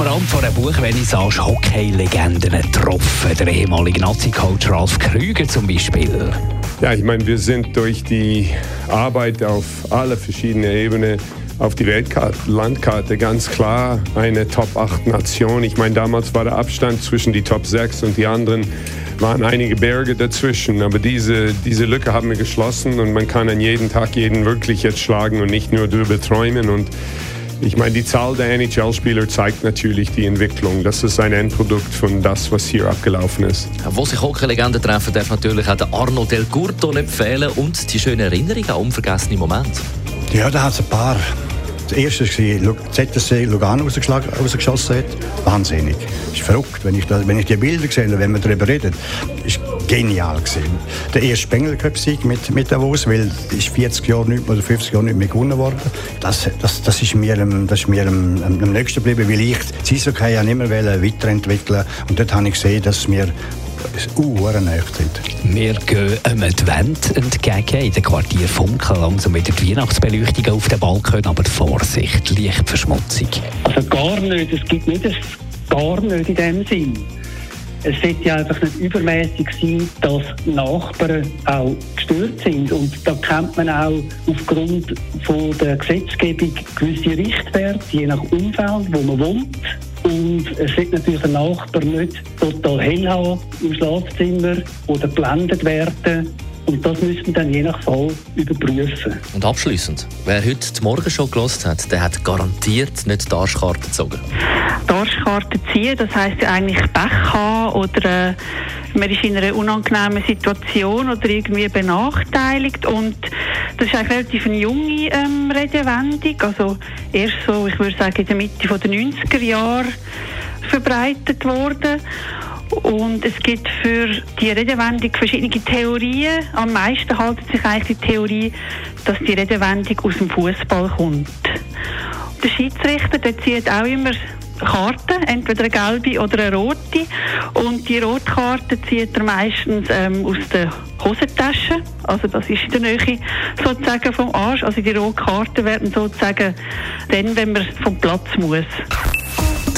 Am Rand von einer Buchvernissage Hockey-Legenden getroffen. Der ehemalige Nazi-Coach Ralf Krüger zum Beispiel. Ja, ich meine, wir sind durch die Arbeit auf alle verschiedenen Ebenen auf die Weltlandkarte ganz klar eine Top-8-Nation. Ich meine, damals war der Abstand zwischen die Top 6 und die anderen waren einige Berge dazwischen. Aber diese, diese Lücke haben wir geschlossen und man kann an jedem Tag jeden wirklich jetzt schlagen und nicht nur darüber träumen. Und ich meine, die Zahl der NHL-Spieler zeigt natürlich die Entwicklung. Das ist ein Endprodukt von das, was hier abgelaufen ist. Wo sich Hockey-Legenden treffen, darf natürlich auch der Arno Del Curto nicht fehlen und die schöne Erinnerung an unvergessene Momente. Ja, da hat es ein paar. Das erste war, ZSC Lugano rausgeschossen hat. Wahnsinnig. Das ist verrückt, wenn ich, das, wenn ich die Bilder sehe, wenn wir darüber reden. Das ist genial gewesen. Der erste Spengler Cup Sieg mit, mit Davos, weil ist 40 Jahre nicht oder 50 Jahre nicht mehr gewonnen worden. Das, das, das ist mir, am, das ist mir am, am nächsten geblieben, weil ich das Eishockey ja immer weiterentwickeln und dort habe ich gesehen, dass wir Uhren sind. Wir gehen einem Advent entgegen. In den Quartier Funken langsam wieder die Weihnachtsbeleuchtung auf den Balkon, aber Vorsicht, Lichtverschmutzung. Also gar nicht, es gibt nicht ein gar nicht in dem Sinn. Es sollte ja einfach nicht übermäßig sein, dass Nachbarn auch gestört sind. Und da kennt man auch aufgrund von der Gesetzgebung gewisse Richtwerte, je nach Umfeld, wo man wohnt. Es sollte natürlich ein Nachbar nicht total hell haben im Schlafzimmer oder geblendet werden. Und das müssen wir dann je nach Fall überprüfen. Und abschließend, wer heute die Morgenshow gelost hat, der hat garantiert nicht die Arschkarte gezogen. Die Arschkarte ziehen, das heisst ja eigentlich Pech haben oder äh, man ist in einer unangenehmen Situation oder irgendwie benachteiligt und das ist eigentlich relativ eine junge ähm, Redewendung, also erst so, ich würde sagen, in der Mitte der 90er Jahre verbreitet worden. Und es gibt für die Redewendung verschiedene Theorien. Am meisten haltet sich eigentlich die Theorie, dass die Redewendung aus dem Fußball kommt. Der Schiedsrichter der zieht auch immer Karten, entweder eine gelbe oder eine rote. Und die rote Karte zieht er meistens ähm, aus der Hosentasche. Also das ist in der Nähe sozusagen vom Arsch. Also die rote Karte werden sozusagen dann, wenn man vom Platz muss.